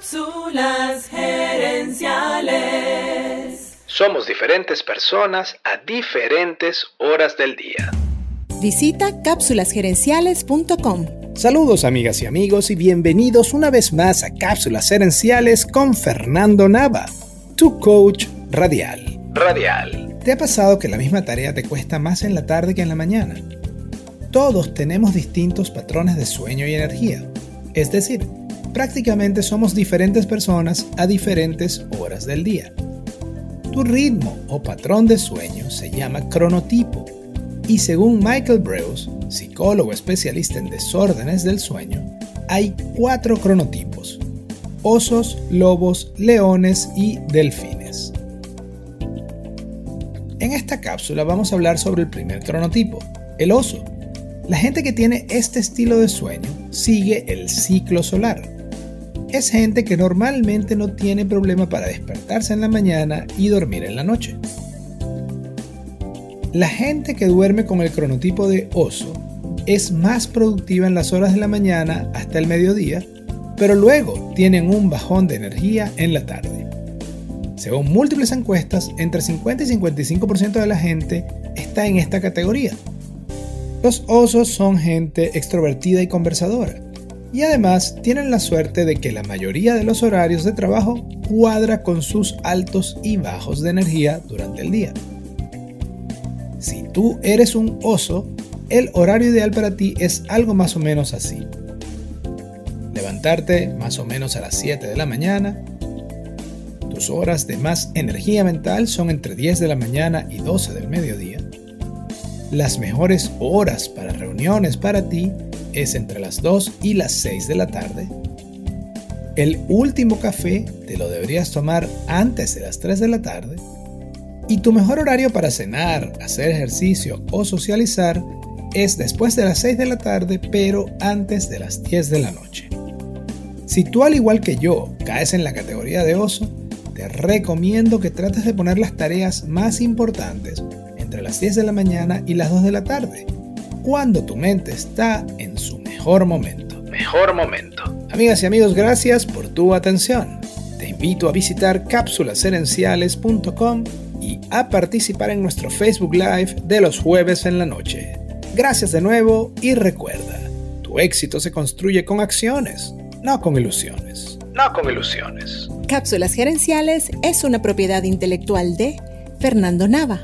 Cápsulas gerenciales. Somos diferentes personas a diferentes horas del día. Visita cápsulasgerenciales.com. Saludos amigas y amigos y bienvenidos una vez más a Cápsulas Gerenciales con Fernando Nava, tu coach radial. Radial. ¿Te ha pasado que la misma tarea te cuesta más en la tarde que en la mañana? Todos tenemos distintos patrones de sueño y energía. Es decir, prácticamente somos diferentes personas a diferentes horas del día. Tu ritmo o patrón de sueño se llama cronotipo y según Michael Breus, psicólogo especialista en desórdenes del sueño, hay cuatro cronotipos. Osos, lobos, leones y delfines. En esta cápsula vamos a hablar sobre el primer cronotipo, el oso. La gente que tiene este estilo de sueño sigue el ciclo solar es gente que normalmente no tiene problema para despertarse en la mañana y dormir en la noche. La gente que duerme con el cronotipo de oso es más productiva en las horas de la mañana hasta el mediodía, pero luego tienen un bajón de energía en la tarde. Según múltiples encuestas, entre 50 y 55% de la gente está en esta categoría. Los osos son gente extrovertida y conversadora y además tienen la suerte de que la mayoría de los horarios de trabajo cuadra con sus altos y bajos de energía durante el día. Si tú eres un oso, el horario ideal para ti es algo más o menos así. Levantarte más o menos a las 7 de la mañana. Tus horas de más energía mental son entre 10 de la mañana y 12 del mediodía. Las mejores horas para reuniones para ti es entre las 2 y las 6 de la tarde. El último café te lo deberías tomar antes de las 3 de la tarde. Y tu mejor horario para cenar, hacer ejercicio o socializar es después de las 6 de la tarde, pero antes de las 10 de la noche. Si tú al igual que yo caes en la categoría de oso, te recomiendo que trates de poner las tareas más importantes entre las 10 de la mañana y las 2 de la tarde cuando tu mente está en su mejor momento. Mejor momento. Amigas y amigos, gracias por tu atención. Te invito a visitar cápsulaserenciales.com y a participar en nuestro Facebook Live de los jueves en la noche. Gracias de nuevo y recuerda, tu éxito se construye con acciones, no con ilusiones. No con ilusiones. Cápsulas Gerenciales es una propiedad intelectual de Fernando Nava.